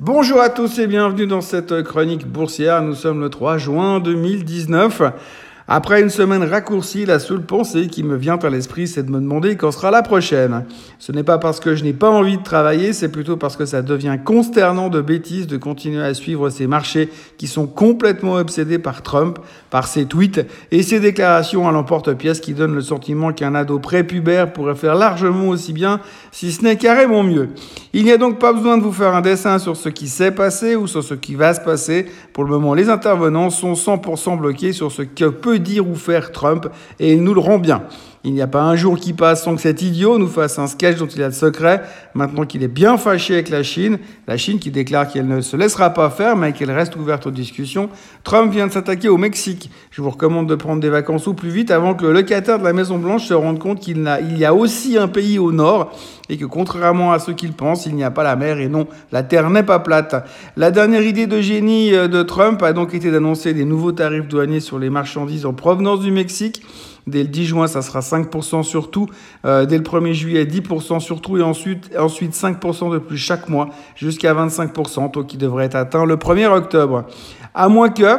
Bonjour à tous et bienvenue dans cette chronique boursière. Nous sommes le 3 juin 2019. Après une semaine raccourcie, la seule pensée qui me vient à l'esprit, c'est de me demander quand sera la prochaine. Ce n'est pas parce que je n'ai pas envie de travailler, c'est plutôt parce que ça devient consternant de bêtises de continuer à suivre ces marchés qui sont complètement obsédés par Trump, par ses tweets et ses déclarations à l'emporte-pièce qui donnent le sentiment qu'un ado prépubère pourrait faire largement aussi bien, si ce n'est carrément mieux. Il n'y a donc pas besoin de vous faire un dessin sur ce qui s'est passé ou sur ce qui va se passer. Pour le moment, les intervenants sont 100% bloqués sur ce que peut dire ou faire Trump et il nous le rend bien. Il n'y a pas un jour qui passe sans que cet idiot nous fasse un sketch dont il a le secret, maintenant qu'il est bien fâché avec la Chine, la Chine qui déclare qu'elle ne se laissera pas faire, mais qu'elle reste ouverte aux discussions. Trump vient de s'attaquer au Mexique. Je vous recommande de prendre des vacances au plus vite avant que le locataire de la Maison-Blanche se rende compte qu'il il y a aussi un pays au nord et que contrairement à ce qu'il pense, il n'y a pas la mer et non, la terre n'est pas plate. La dernière idée de génie euh, de Trump a donc été d'annoncer des nouveaux tarifs douaniers sur les marchandises en provenance du Mexique. Dès le 10 juin, ça sera 5% sur tout. Dès le 1er juillet, 10% sur tout. Et ensuite, ensuite 5% de plus chaque mois, jusqu'à 25%, taux qui devrait être atteint le 1er octobre. À moins que,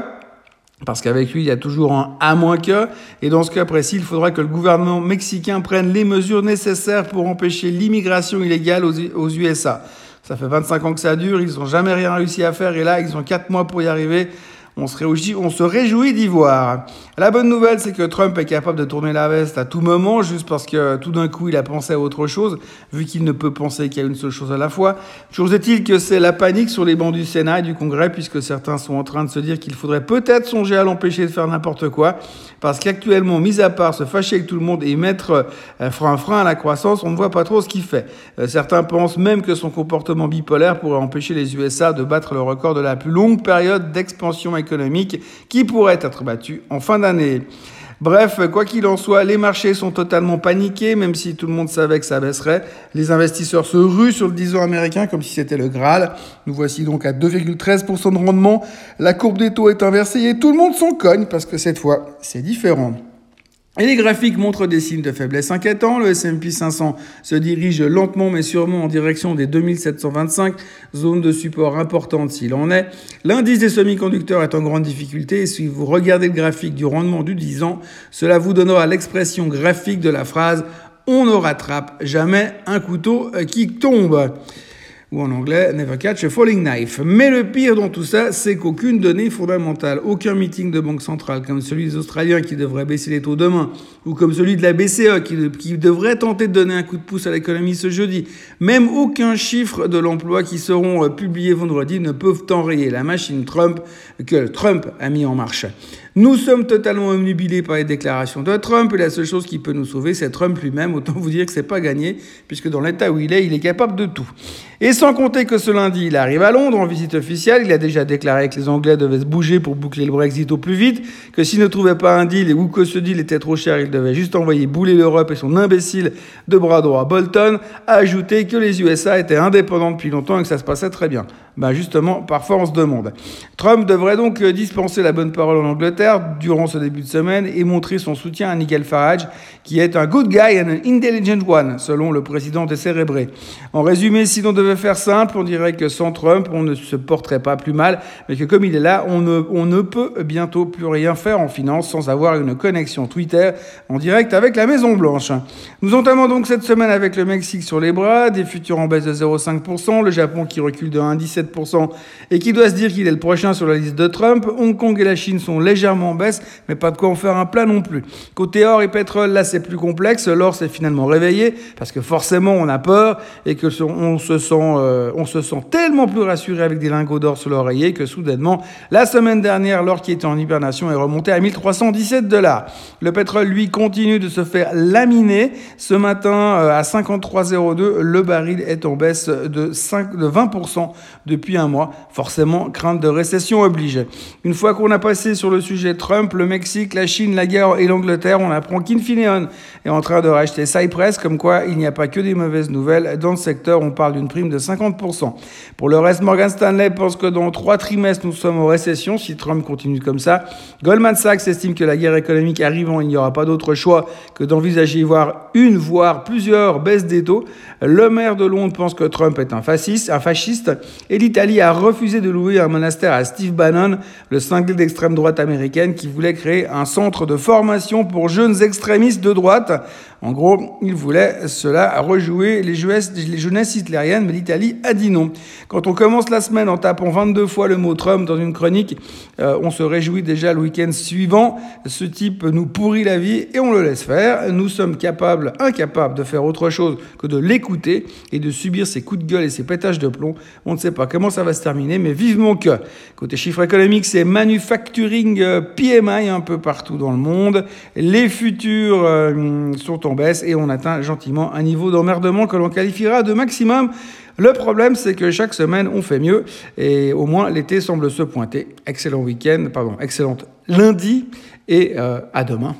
parce qu'avec lui, il y a toujours un à moins que. Et dans ce cas précis, il faudra que le gouvernement mexicain prenne les mesures nécessaires pour empêcher l'immigration illégale aux, aux USA. Ça fait 25 ans que ça dure, ils n'ont jamais rien réussi à faire et là, ils ont 4 mois pour y arriver. On se réjouit, d'y voir. La bonne nouvelle, c'est que Trump est capable de tourner la veste à tout moment, juste parce que tout d'un coup, il a pensé à autre chose, vu qu'il ne peut penser qu'à une seule chose à la fois. Chose est-il que c'est la panique sur les bancs du Sénat et du Congrès, puisque certains sont en train de se dire qu'il faudrait peut-être songer à l'empêcher de faire n'importe quoi, parce qu'actuellement, mis à part se fâcher avec tout le monde et mettre un frein, frein à la croissance, on ne voit pas trop ce qu'il fait. Euh, certains pensent même que son comportement bipolaire pourrait empêcher les USA de battre le record de la plus longue période d'expansion économique qui pourrait être battu en fin d'année. Bref, quoi qu'il en soit, les marchés sont totalement paniqués, même si tout le monde savait que ça baisserait. Les investisseurs se ruent sur le 10 ans américain comme si c'était le Graal. Nous voici donc à 2,13% de rendement. La courbe des taux est inversée et tout le monde s'en cogne parce que cette fois, c'est différent. Et les graphiques montrent des signes de faiblesse inquiétants. Le S&P 500 se dirige lentement mais sûrement en direction des 2725, zone de support importante s'il en est. L'indice des semi-conducteurs est en grande difficulté si vous regardez le graphique du rendement du 10 ans, cela vous donnera l'expression graphique de la phrase on ne rattrape jamais un couteau qui tombe ou en anglais Never Catch a Falling Knife. Mais le pire dans tout ça, c'est qu'aucune donnée fondamentale, aucun meeting de banque centrale comme celui des Australiens qui devrait baisser les taux demain, ou comme celui de la BCE qui, devrait tenter de donner un coup de pouce à l'économie ce jeudi, même aucun chiffre de l'emploi qui seront euh, publiés vendredi ne peuvent enrayer la machine Trump que Trump a mis en marche. Nous sommes totalement omnubilés par les déclarations de Trump et la seule chose qui peut nous sauver, c'est Trump lui-même. Autant vous dire que c'est pas gagné, puisque dans l'état où il est, il est capable de tout. Et sans compter que ce lundi, il arrive à Londres en visite officielle. Il a déjà déclaré que les Anglais devaient se bouger pour boucler le Brexit au plus vite, que s'il ne trouvait pas un deal ou que ce deal était trop cher, il devait juste envoyer bouler l'Europe et son imbécile de bras droit Bolton, a ajouté que les USA étaient indépendants depuis longtemps et que ça se passait très bien. Ben justement, parfois on se demande. Trump devrait donc dispenser la bonne parole en Angleterre durant ce début de semaine et montrer son soutien à Nigel Farage, qui est un good guy and an intelligent one, selon le président décérébré. En résumé, si l'on devait faire simple, on dirait que sans Trump, on ne se porterait pas plus mal, mais que comme il est là, on ne, on ne peut bientôt plus rien faire en finance sans avoir une connexion Twitter en direct avec la Maison Blanche. Nous entamons donc cette semaine avec le Mexique sur les bras, des futurs en baisse de 0,5%, le Japon qui recule de 1,17% et qui doit se dire qu'il est le prochain sur la liste de Trump, Hong Kong et la Chine sont légèrement en baisse, mais pas de quoi en faire un plat non plus. Côté or et pétrole, là c'est plus complexe. L'or s'est finalement réveillé parce que forcément on a peur et que on se sent, euh, on se sent tellement plus rassuré avec des lingots d'or sur l'oreiller que soudainement, la semaine dernière, l'or qui était en hibernation est remonté à 1317 dollars. Le pétrole, lui, continue de se faire laminer. Ce matin, euh, à 53,02, le baril est en baisse de, 5, de 20% depuis un mois. Forcément, crainte de récession oblige. Une fois qu'on a passé sur le sujet Trump, le Mexique, la Chine, la guerre et l'Angleterre, on apprend qu'Infineon est en train de racheter Cypress, comme quoi il n'y a pas que des mauvaises nouvelles. Dans le secteur, on parle d'une prime de 50%. Pour le reste, Morgan Stanley pense que dans trois trimestres, nous sommes en récession si Trump continue comme ça. Goldman Sachs estime que la guerre économique arrivant, il n'y aura pas d'autre choix que d'envisager voir une, voire plusieurs baisses des taux. Le maire de Londres pense que Trump est un fasciste, un fasciste et l'Italie a refusé de louer un monastère à Steve Bannon, le cinglé d'extrême droite américaine qui voulait créer un centre de formation pour jeunes extrémistes de droite. En gros, il voulait cela rejouer les, les jeunesses hitlériennes, mais l'Italie a dit non. Quand on commence la semaine en tapant 22 fois le mot Trump dans une chronique, euh, on se réjouit déjà le week-end suivant. Ce type nous pourrit la vie et on le laisse faire. Nous sommes capables, incapables de faire autre chose que de l'écouter et de subir ses coups de gueule et ses pétages de plomb. On ne sait pas comment ça va se terminer, mais vivement que. Côté chiffres économiques, c'est manufacturing PMI un peu partout dans le monde. Les futurs euh, sont en baisse et on atteint gentiment un niveau d'emmerdement que l'on qualifiera de maximum. Le problème, c'est que chaque semaine, on fait mieux et au moins l'été semble se pointer. Excellent week-end, pardon, excellente lundi et euh, à demain.